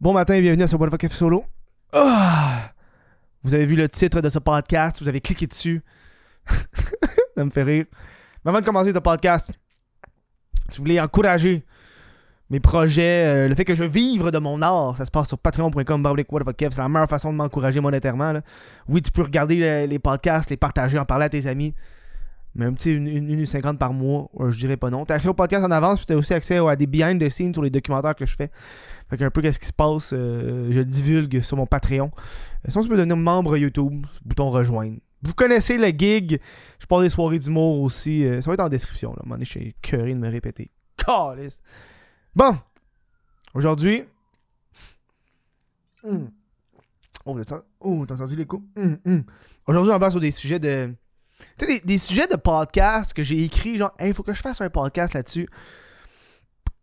Bon matin et bienvenue à ce What Solo. Ah! Vous avez vu le titre de ce podcast, vous avez cliqué dessus. ça me fait rire. Mais avant de commencer ce podcast, si vous voulez encourager mes projets, euh, le fait que je vivre de mon art, ça se passe sur patreon.com c'est la meilleure façon de m'encourager monétairement. Oui, tu peux regarder le- les podcasts, les partager, en parler à tes amis. Mais un petit 1,50$ par mois, euh, je dirais pas non. T'as accès au podcast en avance, puis t'as aussi accès à des behind the scenes sur les documentaires que je fais. Fait qu'un peu qu'est-ce qui se passe, euh, je le divulgue sur mon Patreon. Euh, Sinon, tu peux devenir membre YouTube, bouton rejoindre. Vous connaissez le gig, je parle des soirées d'humour aussi. euh, ça va être en description. Là. À un moment donné, je suis curé de me répéter. Calisse. Bon, aujourd'hui. Hmm. Oh, t'as oh, t'as entendu l'écho? Hmm, hmm. Aujourd'hui, on va sur des sujets de. Tu sais, des, sujets de podcast que j'ai écrit, genre, hey, faut que je fasse un podcast là-dessus.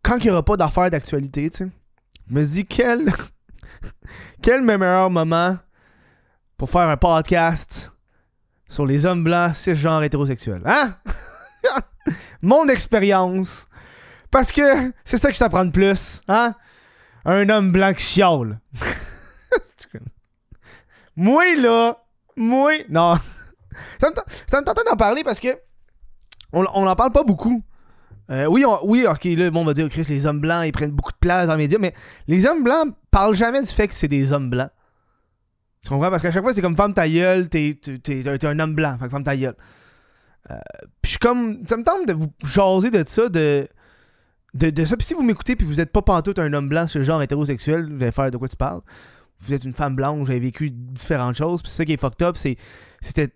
Quand il n'y aura pas d'affaires d'actualité, tu sais. Je me dis, quel. quel meilleur moment pour faire un podcast sur les hommes blancs cisgenres hétérosexuels. Hein? Mon expérience. Parce que c'est ça que ça prend de plus. Hein? Un homme blanc qui chiale. moi, là. Moi. Non. Ça me, ça me tentait d'en parler parce que. On, on en parle pas beaucoup. Euh, oui, on- oui, ok, là, bon, on va dire, Chris, les hommes blancs, ils prennent beaucoup de place dans les médias, mais les hommes blancs parlent jamais du fait que c'est des hommes blancs. Tu comprends? Parce qu'à chaque fois, c'est comme femme ta gueule, t'es, un homme blanc, femme ta gueule. Euh, puis je comme. Ça me tente de vous jaser de ça, de. Ça. Puis si vous m'écoutez puis vous êtes pas pantoute un homme blanc le genre hétérosexuel, vous allez faire de quoi tu parles. Vous êtes une femme blanche, vous avez vécu différentes choses. Puis ça qui est fucked up, c'est. C'était.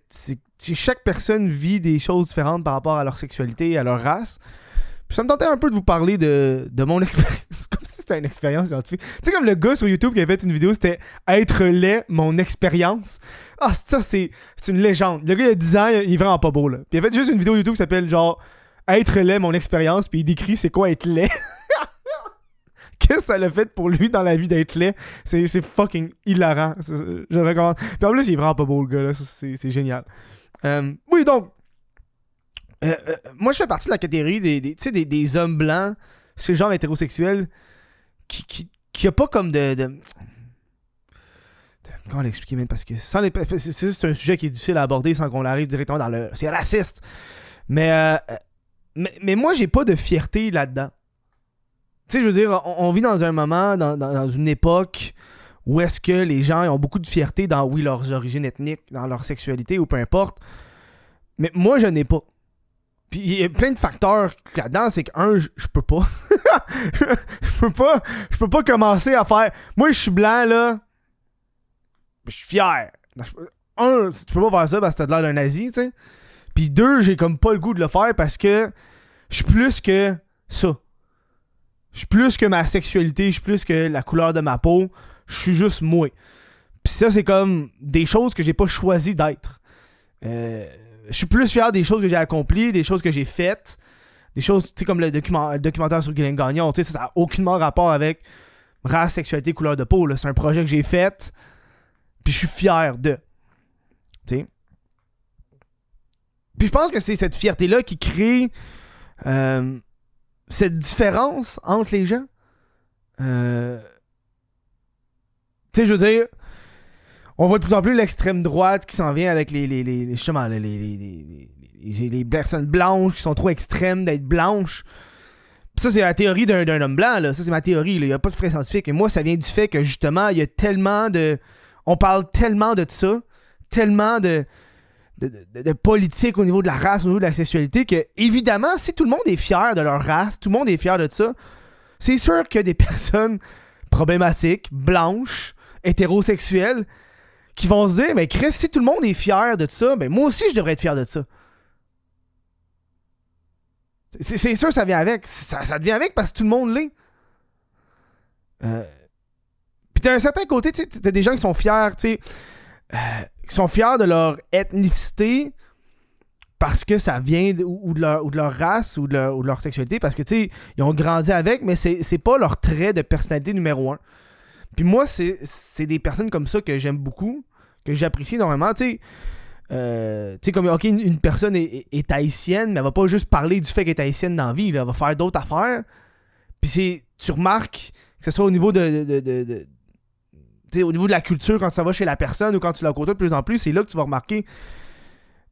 chaque personne vit des choses différentes par rapport à leur sexualité à leur race. Puis ça me tentait un peu de vous parler de, de mon expérience. comme si c'était une expérience scientifique. Tu sais, comme le gars sur YouTube qui avait fait une vidéo, c'était Être laid, mon expérience. Ah, ça, c'est c'est une légende. Le gars, il a 10 ans, il est vraiment pas beau, là. Puis il a fait juste une vidéo YouTube qui s'appelle genre Être laid, mon expérience. Puis il décrit c'est quoi être laid. Ça l'a fait pour lui dans la vie d'être laid? C'est fucking hilarant. Je le recommande. Puis en plus, il est vraiment pas beau, le gars, là. C'est génial. Euh, oui, donc. euh, euh, moi, je fais partie de la catégorie des, des, des, des hommes blancs, ce genre hétérosexuel, qui, qui, qui a pas comme de. Comment l'expliquer, même? Parce que sans les- c'est c'est un sujet qui est difficile à aborder sans qu'on arrive directement dans le. C'est raciste. Mais, mais, mais moi, j'ai pas de fierté là-dedans. Sais, je veux dire, on, vit dans un moment, dans, une époque où est-ce que les gens ont beaucoup de fierté dans, oui, leurs origines ethniques, dans leur sexualité ou peu importe. Mais moi, je n'ai pas. Puis il y a plein de facteurs là-dedans, c'est que un, je peux pas. je peux pas. Je peux pas commencer à faire. Moi, je suis blanc là. Je suis fier. Un, tu peux pas faire ça parce que t'as de l'air d'un nazi, tu sais. Puis deux, j'ai comme pas le goût de le faire parce que je suis plus que ça. Je suis plus que ma sexualité, je suis plus que la couleur de ma peau. Je suis juste moi. Puis ça, c'est comme des choses que j'ai pas choisi d'être. Euh, je suis plus fier des choses que j'ai accomplies, des choses que j'ai faites, des choses, tu sais, comme le, document- le documentaire sur Guylaine Gagnon, tu sais, ça n'a aucunement rapport avec race, sexualité, couleur de peau. C'est un projet que j'ai fait, puis je suis fier de. Tu sais. Puis je pense que c'est cette fierté-là qui crée euh, cette différence entre les gens. Euh, tu sais, je veux dire, on voit de plus en plus l'extrême droite qui s'en vient avec les, les, les, les- les, les, personnes blanches qui sont trop extrêmes d'être blanches. Ça, c'est la théorie d'un d'un homme blanc, là. Ça, c'est ma théorie, là. Il n'y a pas de frais scientifique. Et moi, ça vient du fait que, justement, il y a tellement de... On parle tellement de ça, tellement de... De, politique au niveau de la race, au niveau de la sexualité, que évidemment, si tout le monde est fier de leur race, tout le monde est fier de ça, c'est sûr que des personnes problématiques, blanches, hétérosexuelles, qui vont se dire, mais Chris, si tout le monde est fier de ça, ben moi aussi je devrais être fier de ça. C'est sûr ça vient avec. Ça, ça devient avec parce que tout le monde l'est. Euh... Puis t'as un certain côté, t'as des gens qui sont fiers, tu sais, euh, qui sont fiers de leur ethnicité parce que ça vient de, ou, de leur, ou de leur race ou de leur, sexualité, parce que, tu sais, ils ont grandi avec, mais c'est pas leur trait de personnalité numéro un. Puis moi, c'est des personnes comme ça que j'aime beaucoup, que j'apprécie énormément. Tu sais, euh, tu sais, comme, ok, une, personne est, haïtienne, mais elle va pas juste parler du fait qu'elle est haïtienne dans la vie, là, elle va faire d'autres affaires. Puis tu remarques, que ce soit au niveau de- au niveau de la culture, quand ça va chez la personne ou quand tu la côtoies de plus en plus, c'est là que tu vas remarquer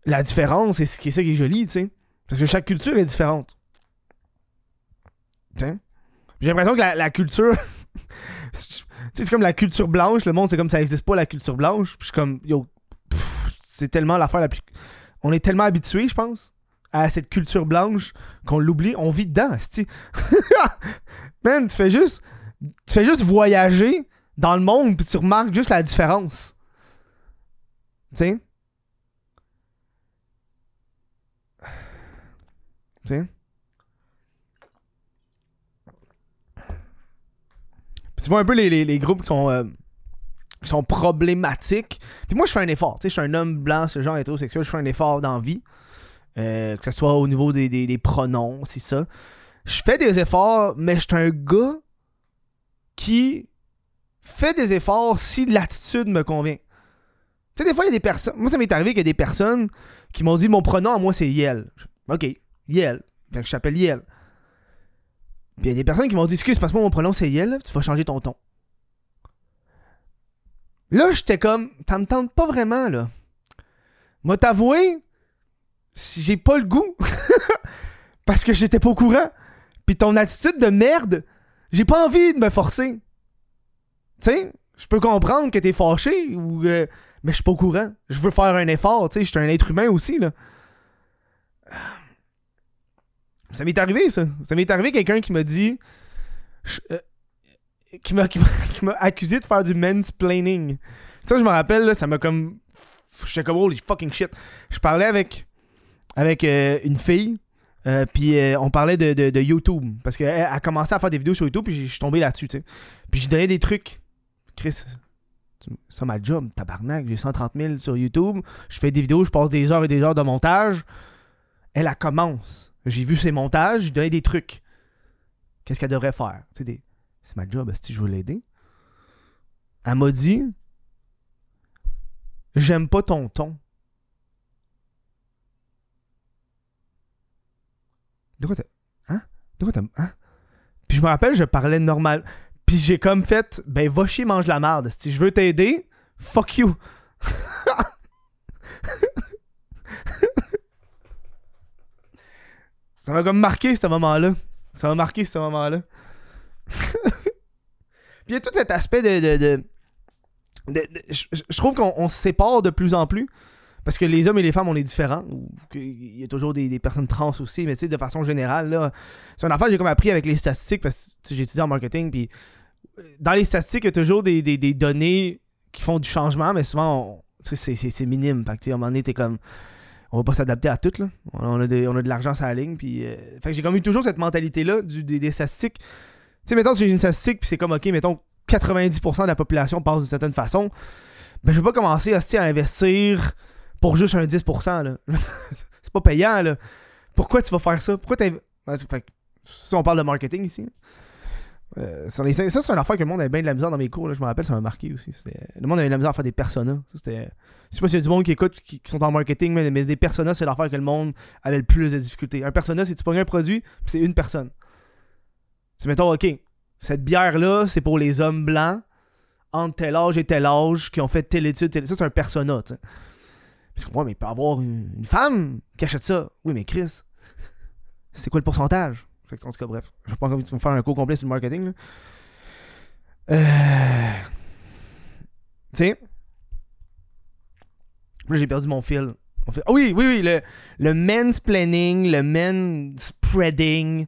la différence et ce qui est ça qui est joli, tu sais. Parce que chaque culture est différente. J'ai l'impression que la, culture. c'est comme la culture blanche, le monde, c'est comme ça n'existe pas la culture blanche. Puis je suis comme, yo, c'est tellement l'affaire. On est tellement habitué, je pense, à cette culture blanche qu'on l'oublie. On vit dedans, Man, tu fais juste. Tu fais juste voyager dans le monde, puis tu remarques juste la différence. Tu sais? Tu vois un peu les, groupes qui sont, euh, qui sont problématiques. Puis moi, je fais un effort. Tu sais, je suis un homme blanc, ce genre hétérosexuel, je fais un effort dans la vie. Euh, que ce soit au niveau des, des, pronoms, c'est ça. Je fais des efforts, mais je suis un gars qui fait des efforts si l'attitude me convient. Tu sais, des fois, il y a des personnes. Moi, ça m'est arrivé qu'il y a des personnes qui m'ont dit mon pronom à moi, c'est Yel. Ok, Yel. Fait que je t'appelle Yel. Puis il y a des personnes qui m'ont dit Excuse, parce que moi, mon pronom, c'est Yel, tu vas changer ton ton. Là, j'étais comme Ça me tente pas vraiment, là. Moi, t'avouer, j'ai pas le goût. parce que j'étais pas au courant. Puis ton attitude de merde, j'ai pas envie de me forcer. Tu sais, je peux comprendre que t'es fâché, ou, euh, mais je suis pas au courant. Je veux faire un effort, tu sais, je suis un être humain aussi, là. Ça m'est arrivé, ça. Ça m'est arrivé quelqu'un qui m'a dit. Euh, qui m'a accusé de faire du mansplaining. Ça, je me rappelle, là, ça m'a comme. J'étais comme holy fucking shit. Je parlais avec, avec euh, une fille. Euh, puis on parlait de, de, de YouTube. Parce qu'elle a commencé à faire des vidéos sur YouTube. Puis je suis tombé là-dessus, tu sais. Puis j'ai donné des trucs. Chris, c'est ma job, tabarnak. J'ai 130 000 sur YouTube. Je fais des vidéos, je passe des heures et des heures de montage. Elle, a commence j'ai vu ses montages, j'ai donné des trucs. Qu'est-ce qu'elle devrait faire? C'est ma job, si je veux l'aider? Elle m'a dit J'aime pas ton ton. De quoi t'as. Hein? De quoi t'as. Hein? Puis je me rappelle, je parlais normal. Puis j'ai comme fait Ben va chier, mange la merde. Si je veux t'aider, fuck you. Ça m'a comme marqué ce moment-là. Ça m'a marqué ce moment-là. Puis il y a tout cet aspect de. je, trouve qu'on se sépare de plus en plus. Parce que les hommes et les femmes, on est différents. Il y a toujours des, personnes trans aussi, mais tu sais, de façon générale, là. C'est une affaire que j'ai comme appris avec les statistiques, parce que j'ai étudié en marketing, puis dans les statistiques, il y a toujours des, données qui font du changement, mais souvent, c'est minime. Fait que, à un moment donné, t'es comme on va pas s'adapter à tout. Là. On, a de, on a de l'argent sur la ligne. Puis, euh, j'ai comme eu toujours cette mentalité-là du, des, statistiques. Tu sais, mettons, si j'ai une statistique, puis c'est comme, ok, mettons, 90% de la population passe d'une certaine façon. Ben, je vais pas commencer à investir pour juste un 10%. Là. c'est pas payant. Là. Pourquoi tu vas faire ça? Pourquoi tu si on parle de marketing ici. Euh, ça, c'est une affaire que le monde avait bien de la misère dans mes cours. je me rappelle, ça m'a marqué aussi. Le monde avait de la misère à faire des personas. Ça, c'était... Sais pas s'il y a du monde qui écoute qui, sont en marketing, mais, des personas, c'est l'affaire que le monde avait le plus de difficultés. Un persona, c'est tu pognes un produit, puis c'est une personne. C'est mettons, ok, cette bière-là, c'est pour les hommes blancs entre tel âge et tel âge qui ont fait telle étude. Ça, c'est un persona. Parce que, mais il peut avoir une, femme qui achète ça. Oui, mais Chris, c'est quoi le pourcentage? En tout cas, bref. Je pas envie de faire un cours complet sur le marketing. Euh... Tu sais. Là, j'ai perdu mon fil. Ah oui, oui, oui. Le, le mansplaining, le men spreading,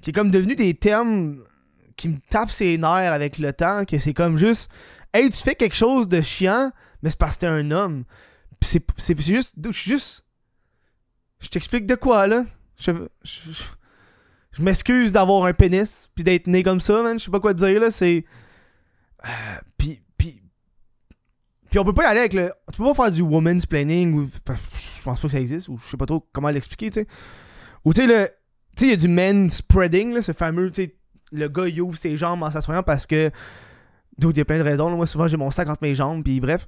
qui est comme devenu des termes qui me tapent ses nerfs avec le temps, que c'est comme juste. Hey, tu fais quelque chose de chiant, mais c'est parce que t'es un homme. c'est, juste. Je juste. Je t'explique de quoi, là. je m'excuse d'avoir un pénis, puis d'être né comme ça, man. Je sais pas quoi te dire, là. C'est. Euh, puis, puis. Puis on peut pas y aller avec le. Tu peux pas faire du woman's planning, ou. je pense pas que ça existe, ou je sais pas trop comment l'expliquer, tu sais. Ou tu sais, le. Tu sais, il y a du men spreading, là, ce fameux, tu sais, le gars, il ouvre ses jambes en s'assoyant parce que. D'où il y a plein de raisons. Moi, souvent, j'ai mon sac entre mes jambes, puis bref.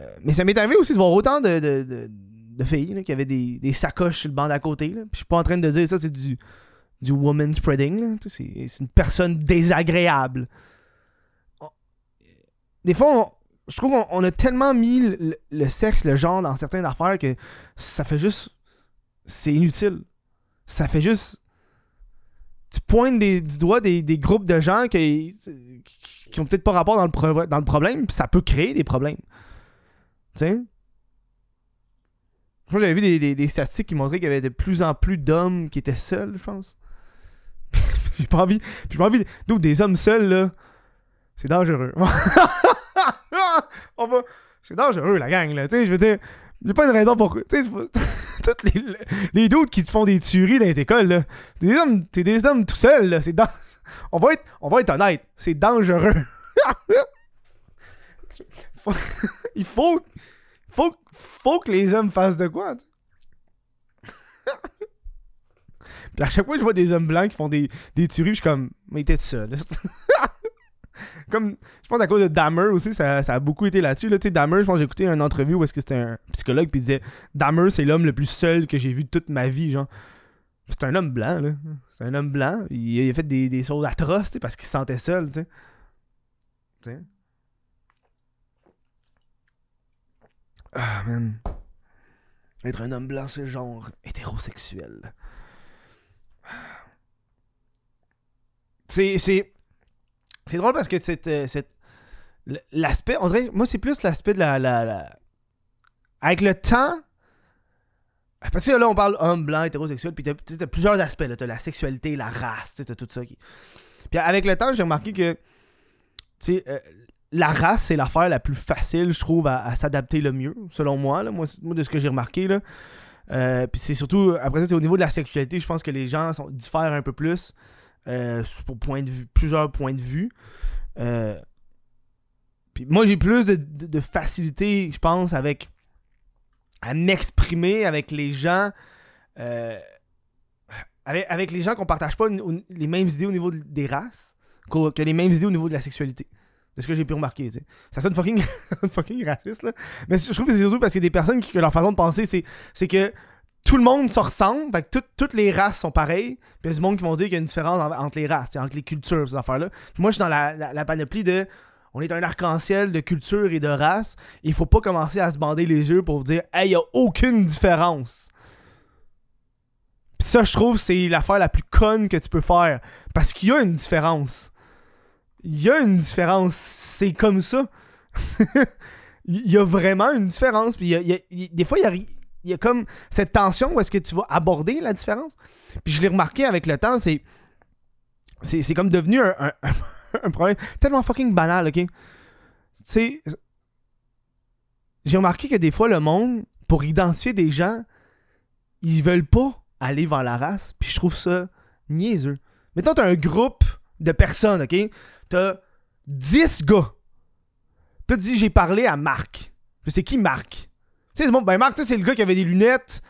Euh, mais ça m'est arrivé aussi de voir autant de, de, de, filles là, qui avaient des, des sacoches sur le banc d'à côté. Là. Puis je suis pas en train de dire ça, c'est du du woman spreading. C'est une personne désagréable. des fois, je trouve qu'on on a tellement mis le, sexe, le genre dans certaines affaires que ça fait juste. C'est inutile. Ça fait juste. Tu pointes du doigt des, groupes de gens qui, qui ont peut-être pas rapport dans le, problème, puis ça peut créer des problèmes. Tu sais? Moi, j'avais vu des statistiques qui montraient qu'il y avait de plus en plus d'hommes qui étaient seuls, je pense. j'ai pas envie. J'ai pas envie. Nous, des hommes seuls, là, c'est dangereux. On va. C'est dangereux, la gang, là. Tu sais, je veux dire, a pas une raison pour. Tu sais, toutes les, les doutes qui te font des tueries dans les écoles, là. T'es des hommes, t'es des hommes tout seuls, là. C'est on, va être, on va être honnête. C'est dangereux. Il faut. Faut, faut que les hommes fassent de quoi, tu sais. Puis à chaque fois je vois des hommes blancs qui font des, des tueries, je suis comme, mais t'es tout seul. comme, je pense à cause de Dahmer aussi, ça, ça a beaucoup été là-dessus. Là. Tu sais, je pense j'ai écouté une entrevue où est-ce que c'était un psychologue, puis il disait, Dahmer, c'est l'homme le plus seul que j'ai vu de toute ma vie, genre. C'est un homme blanc, là. C'est un homme blanc. Il, a fait des, des choses atroces, parce qu'il se sentait seul. Tu sais. Ah, man. Être un homme blanc, c'est genre hétérosexuel. C'est. C'est. C'est drôle parce que cette. euh, L'aspect. On dirait. Moi, c'est plus l'aspect de la, Avec le temps. Parce que là, on parle homme blanc, hétérosexuel, puis t'as t'as plusieurs aspects. là. T'as la sexualité, la race, t'as tout ça. Puis avec le temps, j'ai remarqué que. Euh, la race, c'est l'affaire la plus facile, je trouve, à, s'adapter le mieux, selon moi. Là. Moi, c'est- moi, de ce que j'ai remarqué. Là. Euh, puis c'est surtout, après ça, c'est au niveau de la sexualité, je pense que les gens diffèrent un peu plus euh, pour point de vue, plusieurs points de vue. Euh, puis moi, j'ai plus de, facilité, je pense, avec à m'exprimer avec les gens. avec, les gens qu'on partage pas les mêmes idées au niveau de- des races que les mêmes idées au niveau de la sexualité. De ce que j'ai pu remarquer, tu sais. Ça sonne fucking, fucking raciste, là. Mais je trouve que c'est surtout parce qu'il y a des personnes qui, leur façon de penser, c'est, que tout le monde se ressemble, toutes les races sont pareilles, puis il y a du monde qui vont dire qu'il y a une différence en- entre les races, entre les cultures, ces affaires-là. Moi, je suis dans la, panoplie de. On est un arc-en-ciel de culture et de race. Il faut pas commencer à se bander les yeux pour dire, hey, y a aucune différence. Puis ça, je trouve, c'est l'affaire la plus conne que tu peux faire. Parce qu'il y a une différence. Il y a une différence. C'est comme ça. Il y a vraiment une différence. Puis y y a- des fois, il y a, comme cette tension où est-ce que tu vas aborder la différence. Puis je l'ai remarqué avec le temps, c'est. C'est comme devenu un problème tellement fucking banal, ok? Tu sais. J'ai remarqué que des fois, le monde, pour identifier des gens, ils veulent pas aller vers la race. Puis je trouve ça niaiseux. Mettons, t'as un groupe de personnes, ok? T'as 10 gars. Puis tu dis, j'ai parlé à Marc. Puis c'est qui Marc? Tu sais, bon, ben Marc, sais, c'est le gars qui avait des lunettes.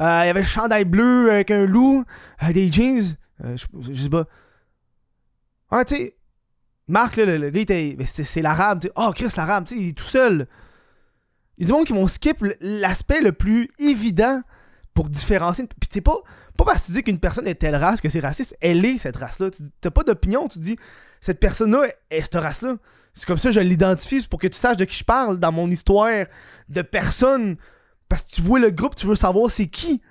euh, il avait le chandail bleu avec un loup, euh, des jeans. euh, je, je sais pas. Ah, tu sais, Marc, là, le, le gars, c'est, l'arabe. tu sais. Oh, Chris, l'arabe, tu sais, il est tout seul. Il y a du monde qui vont skip l'aspect le plus évident pour différencier. Puis c'est pas, pas parce que tu dis qu'une personne est telle race que c'est raciste, elle est cette race-là. Tu t'as pas d'opinion, tu dis cette personne-là est, cette race-là. C'est comme ça que je l'identifie, pour que tu saches de qui je parle dans mon histoire de personne. Parce que tu vois le groupe, tu veux savoir c'est qui.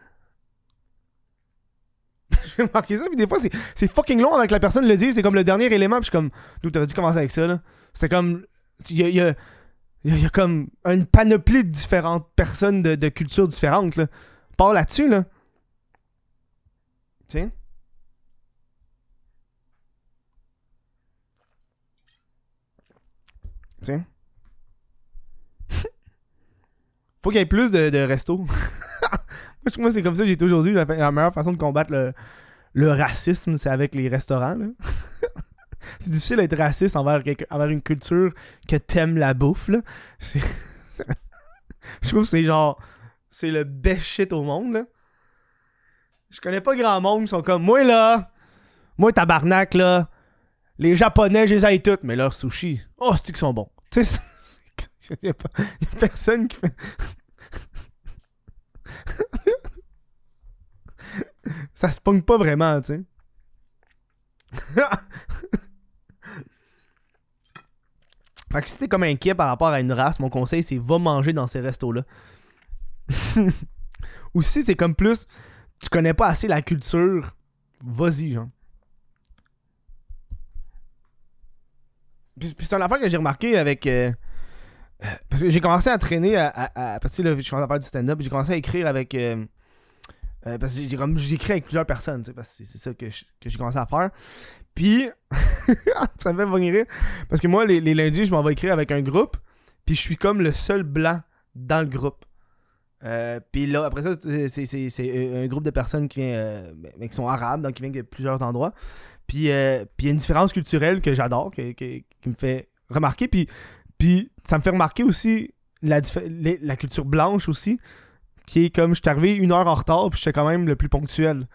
J'ai remarqué ça, puis des fois c'est, fucking long avec la personne le dire, c'est comme le dernier élément, puis je suis comme, d'où t'aurais dû commencer avec ça, là? C'est comme, il y a, comme une panoplie de différentes personnes de, de cultures différentes, là. Pars là-dessus, là. Tiens. Tiens. Faut qu'il y ait plus de, restos. moi, c'est comme ça que j'ai toujours dit. La, la meilleure façon de combattre le, racisme, c'est avec les restaurants. c'est difficile d'être raciste envers, envers une culture que t'aimes la bouffe. Là. Je trouve que c'est genre. C'est le best shit au monde. Là. Je connais pas grand monde qui sont comme moi là. Moi, tabarnak là. Les Japonais, je les aille toutes, mais leurs sushis, oh, c'est qu'ils sont bons? Tu sais, y, personne qui fait. Ça se pogne pas vraiment, tu sais. Fait que si t'es comme inquiet par rapport à une race, mon conseil c'est va manger dans ces restos-là. Ou si c'est comme plus, tu connais pas assez la culture, vas-y, genre. Puis, c'est une affaire que j'ai remarqué avec. euh, euh, parce que j'ai commencé à traîner à. à- à- parce que là, je commence à faire du stand-up, j'ai commencé à écrire avec. euh, parce que j'ai comme j'écris avec plusieurs personnes, parce que c'est ça que j'ai commencé à faire. Puis, ça me fait venir. Parce que moi, les, les lundis, je m'en vais écrire avec un groupe. Puis je suis comme le seul blanc dans le groupe. Euh, puis là, après ça, c'est- un groupe de personnes qui, vient, euh, ben, qui sont arabes, donc qui viennent de plusieurs endroits. Puis euh, il y a une différence culturelle que j'adore, qui me fait remarquer. Puis, ça me fait remarquer aussi la, la culture blanche aussi, qui est comme je suis arrivé une heure en retard, puis j'étais quand même le plus ponctuel.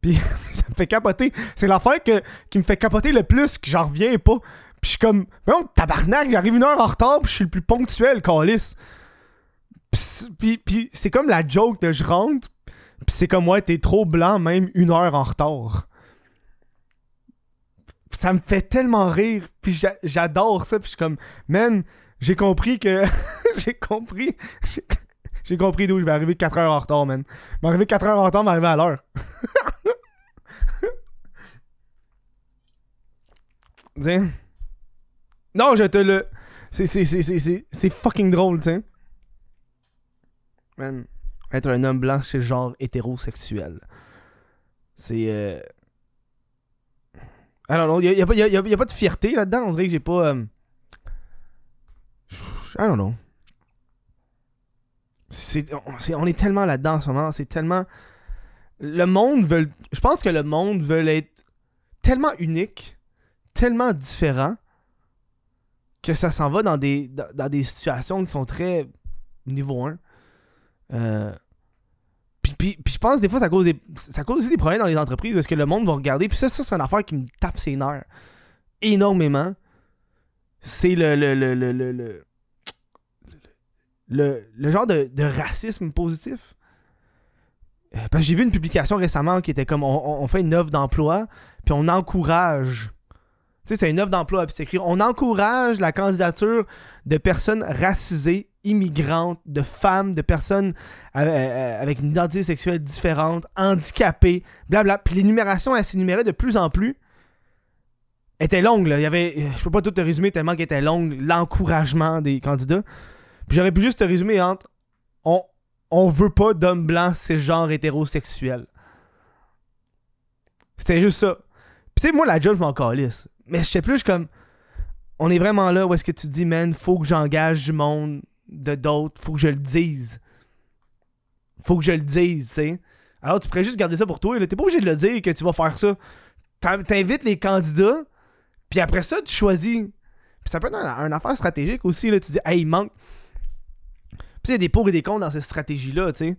Puis ça me fait capoter. C'est l'affaire qui me fait capoter le plus, que j'en reviens pas. Puis je suis comme, non, tabarnak, j'arrive une heure en retard, puis je suis le plus ponctuel, calice. Puis Puis, c'est comme la joke de je rentre, puis c'est comme, ouais, t'es trop blanc, même une heure en retard. Ça me fait tellement rire, puis j'a- j'adore ça, puis je suis comme, man, j'ai compris que. j'ai compris. j'ai- compris d'où je vais arriver 4 heures en retard, man. M'arriver 4 heures en retard, m'arriver à l'heure. Tiens. Non, je te le. C'est fucking drôle, tiens. Man, être un homme blanc, c'est genre hétérosexuel. C'est. Euh... Non, non, y a, pas- y a- y a- pas de fierté là-dedans. On dirait que j'ai pas. euh, I don't know. On est tellement là-dedans en ce moment. C'est tellement. Le monde veut. Je pense que le monde veut être tellement unique, tellement différent, que ça s'en va dans des, dans, dans des situations qui sont très niveau 1. Euh, puis, puis, puis je pense des fois ça cause, ça cause aussi des problèmes dans les entreprises parce que le monde va regarder. Puis ça, ça c'est une affaire qui me tape ses nerfs énormément. C'est le, le, le, le, le, le, le- genre de, racisme positif. Euh, Parce que j'ai vu une publication récemment qui était comme on- on fait une offre d'emploi, puis on encourage. Sais, c'est une offre d'emploi, puis c'est écrit on encourage la candidature de personnes racisées, immigrantes, de femmes, de personnes euh, euh, avec une identité sexuelle différente, handicapées, blabla. Puis l'énumération, elle s'énumérait de plus en plus. Était longue, là. Il y avait, je peux pas tout te résumer tellement qu'elle était longue, l'encouragement des candidats. Puis j'aurais pu juste te résumer entre on, on veut pas d'hommes blancs, c'est genre hétérosexuel. C'était juste ça. Puis tu sais, moi, la job, je m'en calisse. Mais je sais plus, je comme. On est vraiment là où est-ce que tu dis, man, faut que j'engage du monde de d'autres, faut que je le dise. Faut que je le dise, tu sais. Alors, tu pourrais juste garder ça pour toi. T'es pas obligé de le dire que tu vas faire ça. T'in- T'invites les candidats, puis après ça, tu choisis. Puis ça peut être un, affaire stratégique aussi. Là. Tu dis, hey, il manque. Puis il y a des pour et des contre dans cette stratégie-là, tu sais.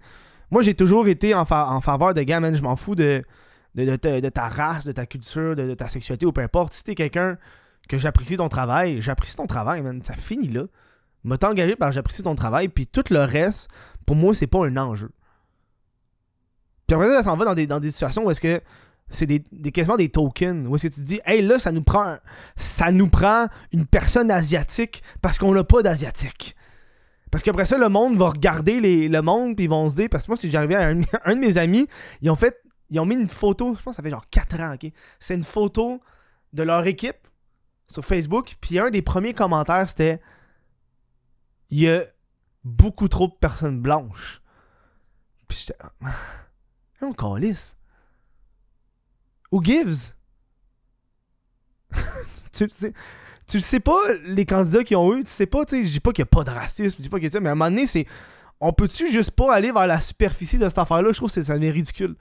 Moi, j'ai toujours été en, en faveur de gars, man, je m'en fous de, de, ta, race, de ta culture, de, ta sexualité ou peu importe. Si t'es quelqu'un que j'apprécie ton travail, j'apprécie ton travail, man. Ça finit là. M'a engagé par j'apprécie ton travail, puis tout le reste, pour moi, c'est pas un enjeu. Puis après ça, ça s'en va dans des, situations où est-ce que c'est des, des- quasiment des tokens. Où est-ce que tu te dis, hey là, ça nous prend, ça nous prend une personne asiatique parce qu'on n'a pas d'asiatique. Parce qu'après ça, le monde va regarder le monde, puis ils vont se dire, parce que moi, si j'arrivais à un de mes amis, ils ont fait, ils ont mis une photo, je pense que ça fait genre 4 ans, ok? C'est une photo de leur équipe sur Facebook, puis un des premiers commentaires, c'était, il y a beaucoup trop de personnes blanches. Puis j'étais, on calisse. Who gives? tu le sais. Tu le sais pas, les candidats qui ont eu, tu sais pas, tu sais, je dis pas qu'il y a pas de racisme, je dis pas a ça, mais à un moment donné, c'est. On peut-tu juste pas aller vers la superficie de cette affaire-là? Je trouve que ça ridicule.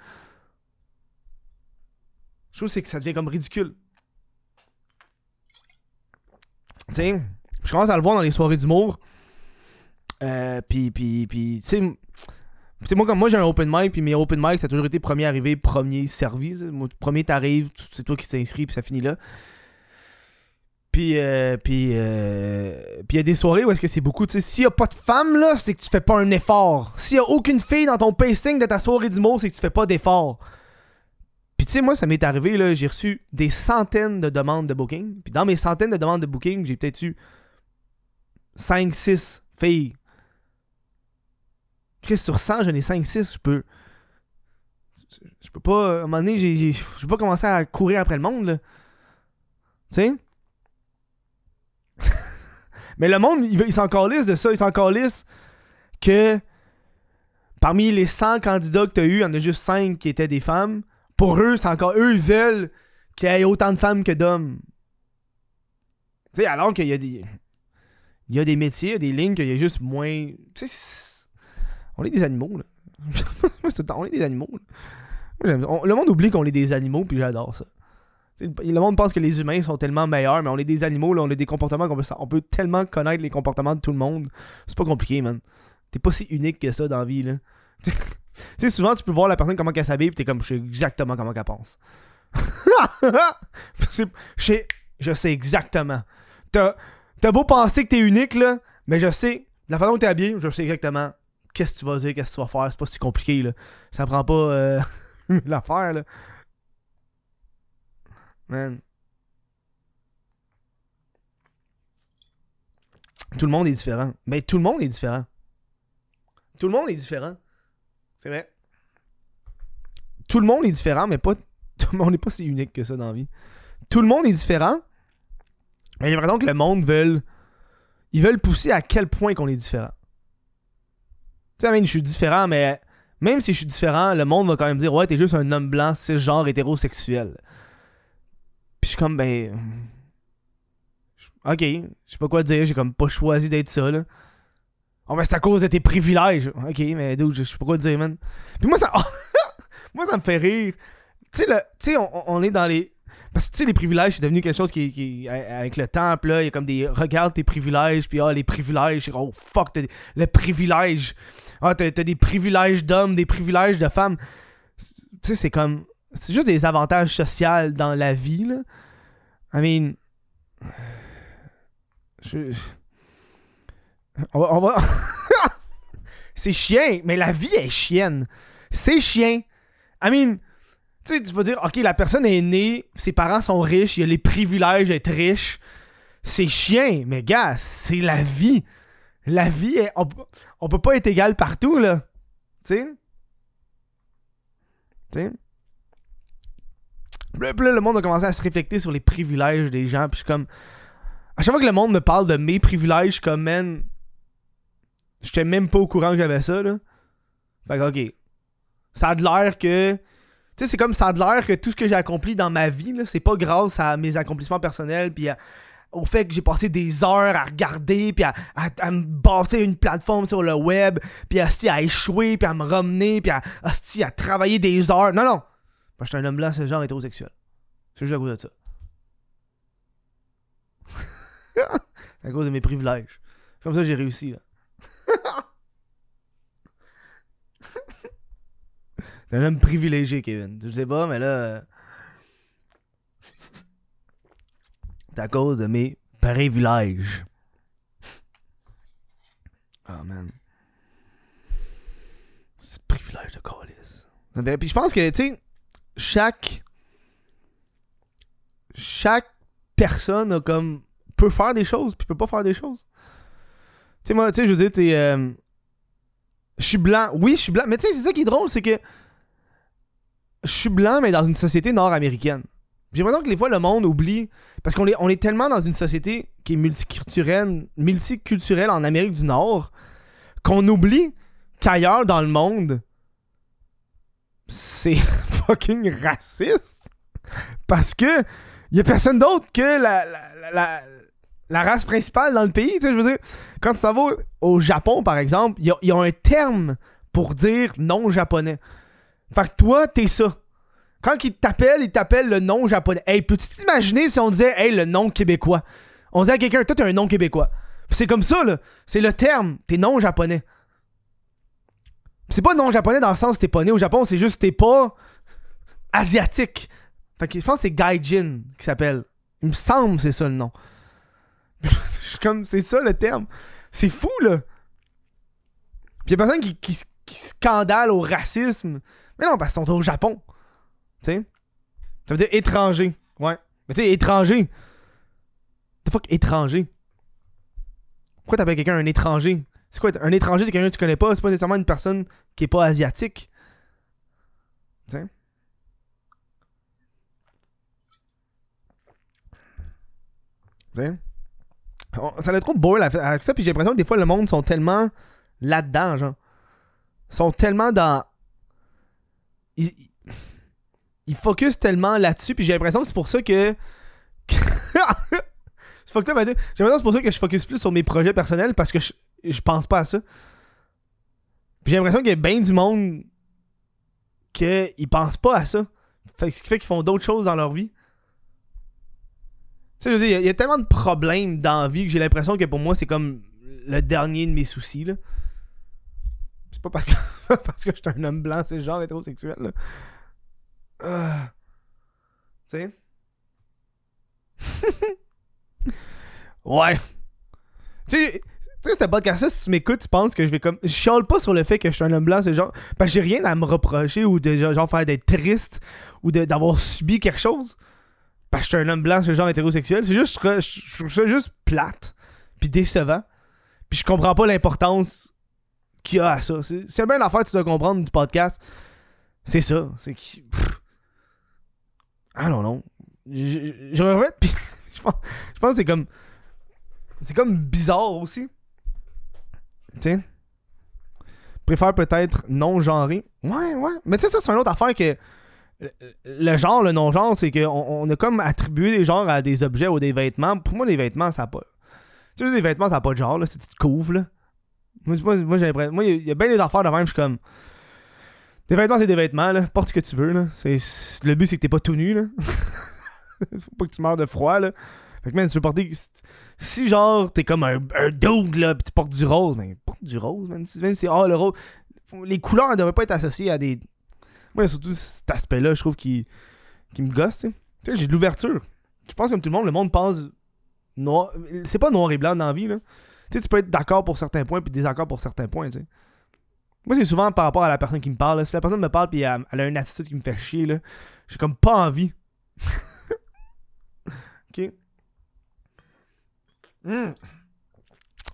Je trouve c'est que ça devient comme ridicule. Tu sais, je commence à le voir dans les soirées d'humour. Euh, puis, puis, puis, tu sais, c'est moi comme moi j'ai un open mic puis mes open mic ça a toujours été premier arrivé premier servi premier t'arrives c'est toi qui t'inscris puis ça finit là. Puis euh, puis euh, puis il y a des soirées où est-ce que c'est beaucoup tu sais. S'il y a pas de femmes là c'est que tu fais pas un effort. S'il y a aucune fille dans ton pacing de ta soirée d'humour c'est que tu fais pas d'effort tu sais moi ça m'est arrivé là j'ai reçu des centaines de demandes de booking puis dans mes centaines de demandes de booking j'ai peut-être eu 5-6 filles. Chris, sur 100, j'en ai 5-6. Je peux. Je peux pas. À un moment donné, je peux pas commencer à courir après le monde, là. Tu sais? Mais le monde, il, il s'en calisse de ça. Il s'en calisse que parmi les 100 candidats que t'as eu, il y en a juste 5 qui étaient des femmes. Pour eux, c'est encore. Eux, ils veulent qu'il y ait autant de femmes que d'hommes. Tu sais, alors qu'il y a des. Il des métiers, il des lignes qu'il y a juste moins. Tu sais, on est des animaux, là. On est des animaux, là. Le monde oublie qu'on est des animaux, puis j'adore ça. Le monde pense que les humains sont tellement meilleurs, mais on est des animaux, là, on a des comportements qu'on peut, on peut tellement connaître les comportements de tout le monde. C'est pas compliqué, man. T'es pas si unique que ça dans la vie, là. tu sais, souvent, tu peux voir la personne comment elle s'habille, pis t'es comme, je sais exactement comment elle pense. Je, sais, exactement. T'as t'as beau penser que t'es unique, là, mais je sais, la façon dont t'es habillé, je sais exactement qu'est-ce que tu vas dire, qu'est-ce que tu vas faire. C'est pas si compliqué, là. Ça prend pas euh, l'affaire, là. Man. Tout le monde est différent. Mais tout le monde est différent. Tout le monde est différent. C'est vrai. Tout le monde est différent, mais pas. Tout le monde n'est pas si unique que ça dans la vie. Tout le monde est différent. Mais j'ai l'impression que le monde veut. Ils veulent pousser à quel point qu'on est différent. Tu sais, je suis différent, mais même si je suis différent, le monde va quand même dire Ouais, t'es juste un homme blanc, genre hétérosexuel. Puis je suis comme, ben. Ok, je sais pas quoi dire, j'ai comme pas choisi d'être ça, là. Oh, mais c'est à cause de tes privilèges. Ok, mais dude, je sais pas te dire, man. Puis moi, ça. moi, ça me fait rire. Tu sais, le- on, on est dans les. Parce que tu sais, les privilèges, c'est devenu quelque chose qui, avec le temps, là, il y a comme des. Regarde tes privilèges, puis ah, les privilèges, oh fuck, t'as des- le privilège. Ah, t'as des privilèges d'hommes, des privilèges de femmes. Tu sais, c'est comme. C'est juste des avantages sociaux dans la vie, là. I mean. Je. On va. c'est chien, mais la vie est chienne. C'est chien. I mean, tu sais, tu vas dire, ok, la personne est née, ses parents sont riches, il a les privilèges d'être riche. C'est chien, mais gars, c'est la vie. La vie, est, on, peut- pas être égal partout, là. Tu sais? Tu sais? Le monde a commencé à se réflecter sur les privilèges des gens, puis je suis comme. À chaque fois que le monde me parle de mes privilèges, comme, man. J'étais même pas au courant que j'avais ça, là. Fait que, ok. Ça a de l'air que. Tu sais, c'est comme ça a de l'air que tout ce que j'ai accompli dans ma vie, là, c'est pas grâce à mes accomplissements personnels, puis à- au fait que j'ai passé des heures à regarder, puis à, à- à me bâtir une plateforme sur le web, puis asti, à échouer, puis à me ramener, puis à, à travailler des heures. Non, non. Parce que je suis un homme blanc, c'est genre hétérosexuel. C'est juste à cause de ça. c'est à cause de mes privilèges. Comme ça, j'ai réussi, là. T'es un homme privilégié, Kevin. Je sais pas, mais là. euh, C'est à cause de mes privilèges. Oh man. C'est privilège de fait- Puis je pense que, tu sais, chaque. Chaque personne a comme. peut faire des choses, puis peut pas faire des choses. Tu sais, moi, tu sais, je veux dire, t'es. euh, Je suis blanc. Oui, je suis blanc. Mais tu sais, c'est ça qui est drôle, c'est que. Je suis blanc, mais dans une société nord-américaine. J'ai l'impression que des fois, le monde oublie. Parce qu'on est, tellement dans une société qui est multiculturelle, en Amérique du Nord qu'on oublie qu'ailleurs dans le monde, c'est fucking raciste. Parce que y a personne d'autre que la, race principale dans le pays. Tu sais, quand tu s'en vas au, Japon, par exemple, il y a, un terme pour dire non japonais. Fait que toi, t'es ça. Quand ils t'appellent, ils t'appellent le nom japonais. Hey, peux-tu t'imaginer si on disait, hey, le nom québécois? On disait à quelqu'un, toi, t'as un nom québécois. C'est comme ça, là. C'est le terme. T'es non japonais. C'est pas non japonais dans le sens t'es pas né au Japon, c'est juste t'es pas asiatique. Fait que je pense que c'est Gaijin qui s'appelle. Il me semble que c'est ça le nom. Comme, c'est ça le terme. C'est fou, là. Puis y a personne qui, qui scandale au racisme. Mais non, parce qu'ils sont au Japon. Tu sais? Ça veut dire étranger. Ouais. Mais tu sais, étranger. The fuck, étranger. Pourquoi t'appelles quelqu'un un étranger? C'est quoi, un étranger, c'est quelqu'un que tu connais pas, c'est pas nécessairement une personne qui est pas asiatique. Tu sais? Tu sais? Ça trop boring avec ça, puis j'ai l'impression que des fois, le monde sont tellement là-dedans, genre. Sont tellement dans. Ils- ils focus tellement là-dessus, puis j'ai l'impression que c'est pour ça que. J'ai l'impression que c'est pour ça que je focus plus sur mes projets personnels parce que je, je pense pas à ça. J'ai l'impression qu'il y a bien du monde qu'ils pensent pas à ça. Fait ce qui fait qu'ils font d'autres choses dans leur vie. Tu sais, je veux dire, il y il y, a tellement de problèmes dans la vie que j'ai l'impression que pour moi, c'est comme le dernier de mes soucis, là. C'est pas parce que, parce que je suis un homme blanc, c'est le genre hétérosexuel, là. Ah. Tu sais? ouais. Tu sais, ce podcast-là, si tu m'écoutes, tu penses que je vais comme. Je chiale pas sur le fait que je suis un homme blanc, c'est genre. Parce que j'ai rien à me reprocher ou de genre, faire d'être triste ou d'avoir subi quelque chose. Parce que je suis un homme blanc, c'est le genre hétérosexuel. C'est juste. Je, je trouve ça juste plate. Puis décevant. Puis je comprends pas l'importance y a à ça. C'est bien l'affaire tu dois comprendre du podcast. C'est ça. C'est qui. I don't know. Je, je, je puis je pense, je pense que c'est comme. C'est comme bizarre aussi. Tu sais. Préfère peut-être non-genré. Ouais, ouais. Mais tu sais, ça, c'est une autre affaire que. le- genre, le non-genre, c'est qu'on on a comme attribué des genres à des objets ou des vêtements. Pour moi, les vêtements, ça n'a pas. Tu sais, les vêtements, ça n'a pas de genre, là. C'est tu te couvres, là. Moi, moi, l'impression. Moi, il y a bien des affaires de même, je suis comme. Des vêtements, c'est des vêtements, là. Porte ce que tu veux, là. C'est, le but, c'est que t'es pas tout nu, là. Faut pas que tu meurs de froid, là. Fait que, man, tu veux porter. Si, genre, t'es comme un, un là, pis tu portes du rose, ben, porte du rose, man. Même si, ah, le rose. Les couleurs ne devraient pas être associées à des. Moi, surtout cet aspect-là, je trouve, qui, qui me gosse. Tu sais, j'ai de l'ouverture. Je pense, comme tout le monde, le monde pense noir. C'est pas noir et blanc dans la vie, là. Tu sais, tu peux être d'accord pour certains points puis désaccord pour certains points, tu sais. Moi, c'est souvent par rapport à la personne qui me parle. Si la personne me parle puis elle, a une attitude qui me fait chier, là, j'ai comme pas envie. ok. Hmm.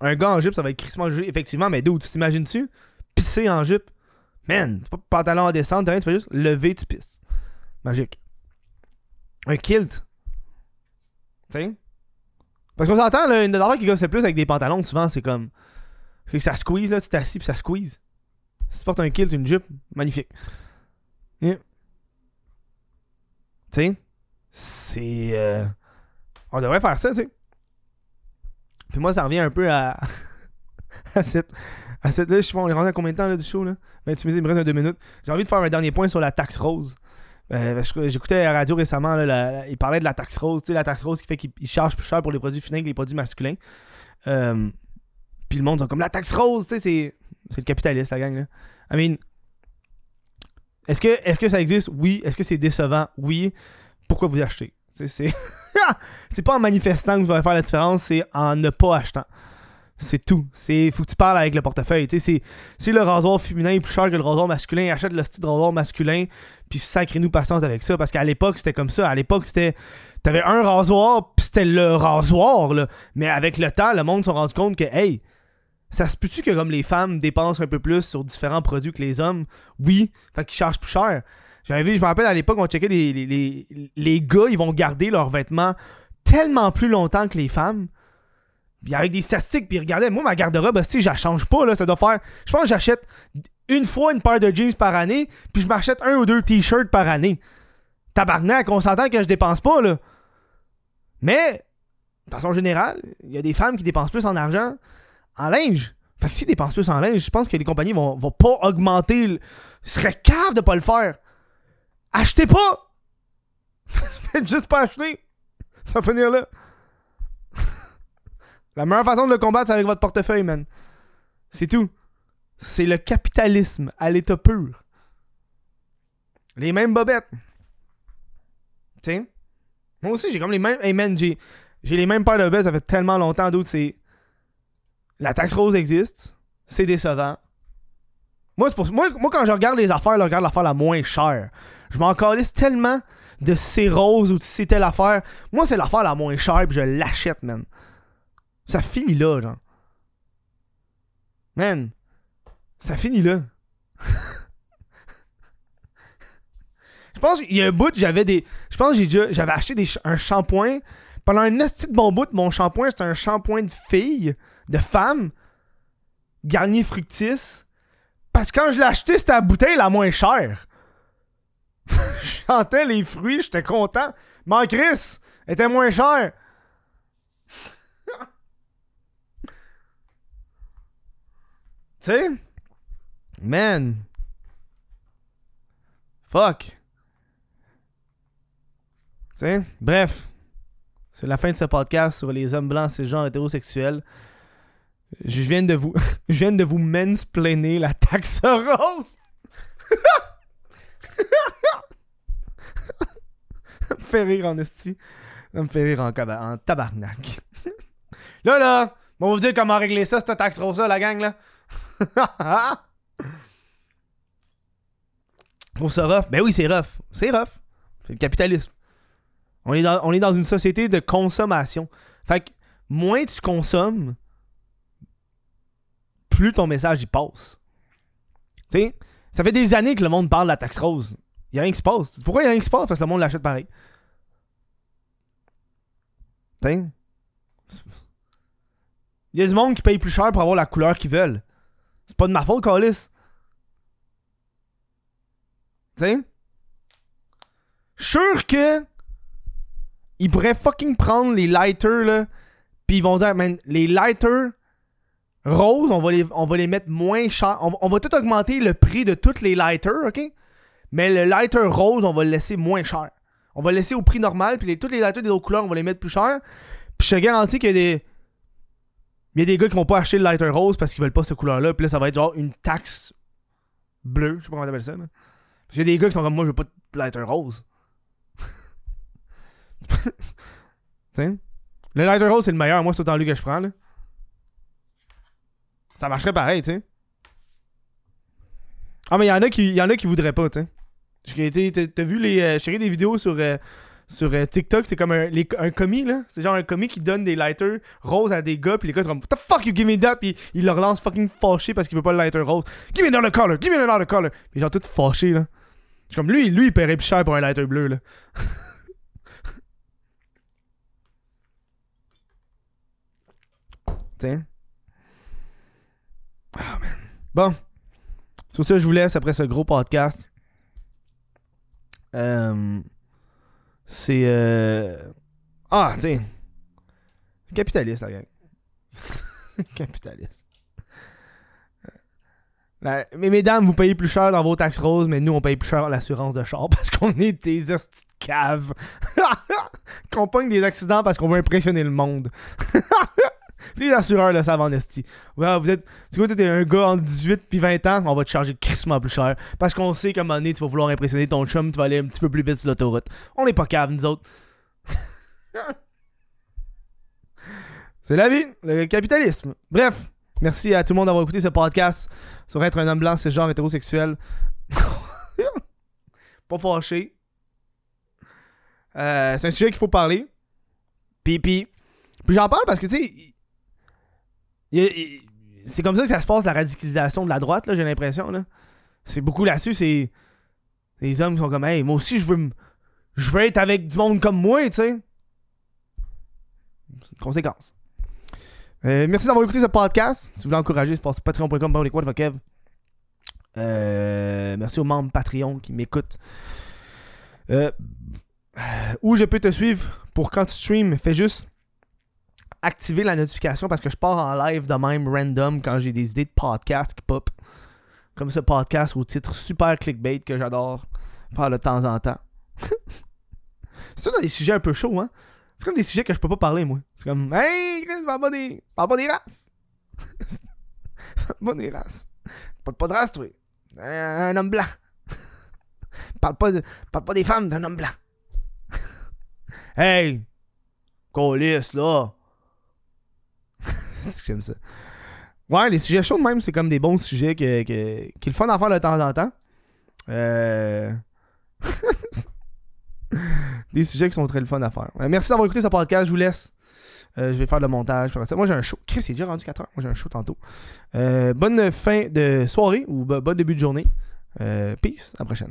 Un gars en jupe, ça va être crissement jugé, effectivement, mais d'où tu t'imagines-tu? Pisser en jupe? Man, pas pantalon en descente, rien, tu fais juste lever, tu pisses. Magique. Un kilt. Tu sais? Parce qu'on s'entend, là, une affaire qui gosse le plus avec des pantalons, souvent, c'est comme. Que ça squeeze, là, tu t'assis puis ça squeeze. Si tu portes un kilt, une jupe, magnifique. Tu sais? C'est. euh, On devrait faire ça, tu sais. Puis moi, ça revient un peu à. à cette. À cette. Là, je sais pas, on est rendu à combien de temps là, du show, là? 28 minutes, il me reste un deux minutes. J'ai envie de faire un dernier point sur la taxe rose. Euh, J'écoutais à la radio récemment, là, la- il parlait de la taxe rose, la taxe rose qui fait qu'il il charge plus cher pour les produits féminins que les produits masculins. Euh, puis le monde sont comme la taxe rose, c'est c'est le capitaliste, la gang. Là. I mean, est-ce que, est que ça existe? Oui. Est-ce que c'est décevant? Oui. Pourquoi vous achetez? C'est c'est pas en manifestant que vous allez faire la différence, c'est en ne pas achetant. C'est tout. C'est faut que tu parles avec le portefeuille. Tu sais, c'est si le rasoir féminin est plus cher que le rasoir masculin, achète le style de rasoir masculin, puis sacrez-nous patience avec ça. Parce qu'à l'époque, c'était comme ça. À l'époque, c'était. T'avais un rasoir, puis c'était le rasoir, là. Mais avec le temps, le monde s'est rendu compte que, hey, ça se peut-tu que comme les femmes dépensent un peu plus sur différents produits que les hommes? Oui. Fait qu'ils chargent plus cher. J'avais vu, je me rappelle à l'époque, on checkait les, les, les, les gars, ils vont garder leurs vêtements tellement plus longtemps que les femmes. Puis avec des statistiques, puis regardez, moi, ma garde-robe, si je la change pas, là, ça doit faire. Je pense que j'achète une fois une paire de jeans par année, puis je m'achète un ou deux t-shirts par année. Tabarnak, on s'entend que je dépense pas, là. Mais, de façon générale, il y a des femmes qui dépensent plus en argent en linge. Fait que s'ils dépensent plus en linge, je pense que les compagnies vont, vont pas augmenter. Le... Ils seraient caves de pas le faire. Achetez pas! Faites juste pas acheter. Ça va finir là. La meilleure façon de le combattre, c'est avec votre portefeuille, man. C'est tout. C'est le capitalisme à l'état pur. Les mêmes bobettes. Sais? Moi aussi, j'ai comme les mêmes. Hey man, j'ai, les mêmes paires de bobettes, ça fait tellement longtemps, d'autres, c'est. La taxe rose existe. C'est décevant. Moi, moi, quand je regarde les affaires, je regarde l'affaire la moins chère. Je m'en calisse tellement de c'est rose ou de c'est telle affaire. Moi, c'est l'affaire la moins chère, puis je l'achète, man. Ça finit là, genre. Man, ça finit là. Je pense qu'il y a un bout, j'avais des. Je pense que. J'avais acheté des, un shampoing. Pendant un petit bon bout, mon shampoing, c'était un shampoing de fille, de femme. Garnier fructis. Parce que quand je l'ai acheté, c'était la bouteille la moins chère. je chantais les fruits, j'étais content. Mais Chris, était moins cher. Tu sais? Man. Fuck. Tu sais? Bref. C'est la fin de ce podcast sur les hommes blancs et gens hétérosexuels. Je viens de vous, je viens de vous mansplainer la taxe rose. ça me fait rire en esti. Ça me fait rire en, en tabarnak. là, là, on va vous dire comment régler ça, cette taxe rose-là, la gang, là. Trouve ça rough? Ben oui, c'est rough. C'est rough. C'est le capitalisme. On est, dans, on une société de consommation. Fait que moins tu consommes, plus ton message y passe. Tu sais, ça fait des années que le monde parle de la taxe rose. Il a rien qui se passe. Pourquoi il a rien qui se passe? Parce que le monde l'achète pareil. Tu? Il y a du monde qui paye plus cher pour avoir la couleur qu'ils veulent. C'est pas de ma faute, Calis. Tu sais? Sûr que. Ils pourraient fucking prendre les lighters, là. Puis ils vont dire, man, les lighters roses, on va les, on va les mettre moins cher. On, va tout augmenter le prix de tous les lighters, ok? Mais le lighter rose, on va le laisser moins cher. On va le laisser au prix normal, puis les, tous les lighters des autres couleurs, on va les mettre plus cher. Puis je te garantis qu'il y a des. Il y a des gars qui vont pas acheter le lighter rose parce qu'ils veulent pas cette couleur-là. Puis là, ça va être genre une taxe bleue. Je sais pas comment t'appelles ça. Là. Parce qu'il y a des gars qui sont comme moi, je veux pas de lighter rose. le lighter rose, c'est le meilleur. Moi, c'est autant lui que je prends. Là. Ça marcherait pareil, tu sais. Ah, mais il y en a qui, voudraient pas, tu sais. T'as vu les. Euh, J'ai des vidéos sur, euh, sur euh, TikTok, c'est comme un, un commis, là. C'est genre un commis qui donne des lighters roses à des gars, puis les gars sont comme, What the fuck, you give me that? Puis il leur lance fucking fâché parce qu'il veut pas le lighter rose. Give me another color, give me another color. Puis genre tout fâché, là. Je suis comme, lui, lui, il paierait plus cher pour un lighter bleu, là. Tiens. Ah, man. Bon. Sur ça, je vous laisse après ce gros podcast. Euh, c'est. Euh... Ah, tiens. Capitaliste, la gang. Capitaliste. mais mesdames, vous payez plus cher dans vos taxes roses, mais nous, on paye plus cher l'assurance de char parce qu'on est des petites caves. qu'on pogne des accidents parce qu'on veut impressionner le monde. les assureurs le savent en esti. Vous êtes. T'es un gars entre 18 puis 20 ans, on va te charger crissement plus cher. Parce qu'on sait qu'à un moment donné, tu vas vouloir impressionner ton chum, tu vas aller un petit peu plus vite sur l'autoroute. On n'est pas cave, nous autres. C'est la vie, le capitalisme. Bref, merci à tout le monde d'avoir écouté ce podcast sur être un homme blanc, c'est genre hétérosexuel. pas fâché. Euh, c'est un sujet qu'il faut parler. Puis, puis j'en parle parce que, tu sais, c'est comme ça que ça se passe, la radicalisation de la droite, là, j'ai l'impression. C'est beaucoup là-dessus, c'est. Les hommes qui sont comme, hey, moi aussi, je veux Je veux être avec du monde comme moi, tu sais. C'est une conséquence. Euh, merci d'avoir écouté ce podcast. Si vous voulez encourager, c'est patreon.com les quoi Kev. Euh, merci aux membres Patreon qui m'écoutent. Euh, où je peux te suivre pour quand tu streams, fais juste activer la notification parce que je pars en live de même random quand j'ai des idées de podcast qui pop. Comme ce podcast au titre super clickbait que j'adore faire de temps en temps. c'est ça des sujets un peu chauds, hein? C'est comme des sujets que je peux pas parler, moi. C'est comme, hey, Chris, parle pas des, parle pas des races. pas des races. Parle pas de race, toi. Un, homme blanc. parle, pas de, parle pas des femmes d'un homme blanc. hey, colis, là. J'aime ça. Ouais, les sujets chauds même, c'est comme des bons sujets que, que, qui est le fun à faire de temps en temps. Euh... des sujets qui sont très le fun à faire. Euh, merci d'avoir écouté ce podcast. Je vous laisse Euh, je vais faire le montage. Moi, j'ai un show. Chris, c'est déjà rendu 4 heures. Moi, j'ai un show tantôt. Bonne fin de soirée ou bo- bon début de journée. Peace. À la prochaine.